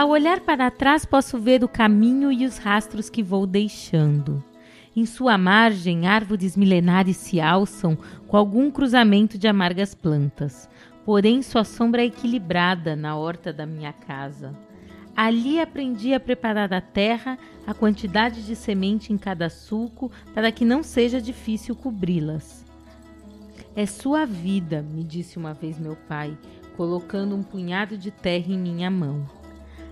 Ao olhar para trás, posso ver o caminho e os rastros que vou deixando. Em sua margem, árvores milenares se alçam com algum cruzamento de amargas plantas. Porém, sua sombra é equilibrada na horta da minha casa. Ali aprendi a preparar a terra, a quantidade de semente em cada sulco, para que não seja difícil cobri-las. É sua vida, me disse uma vez meu pai, colocando um punhado de terra em minha mão.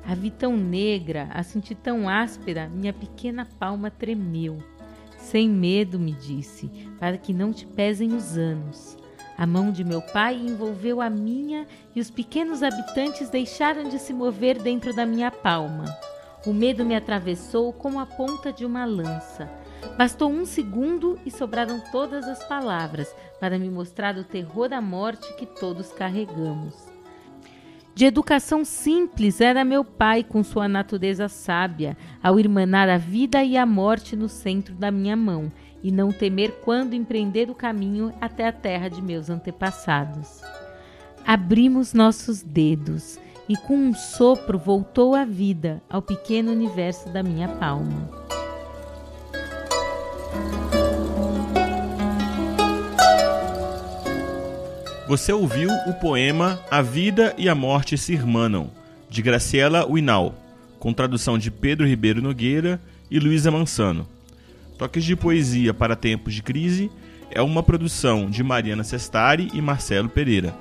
A vi tão negra, a senti tão áspera, minha pequena palma tremeu. Sem medo, me disse, para que não te pesem os anos. A mão de meu pai envolveu a minha e os pequenos habitantes deixaram de se mover dentro da minha palma. O medo me atravessou como a ponta de uma lança. Bastou um segundo e sobraram todas as palavras para me mostrar o terror da morte que todos carregamos. De educação simples era meu pai com sua natureza sábia, ao irmanar a vida e a morte no centro da minha mão, e não temer quando empreender o caminho até a terra de meus antepassados. Abrimos nossos dedos e com um sopro voltou a vida ao pequeno universo da minha palma. Você ouviu o poema A Vida e a Morte se Irmanam, de Graciela Winal, com tradução de Pedro Ribeiro Nogueira e Luísa Mansano. Toques de Poesia para Tempos de Crise é uma produção de Mariana Sestari e Marcelo Pereira.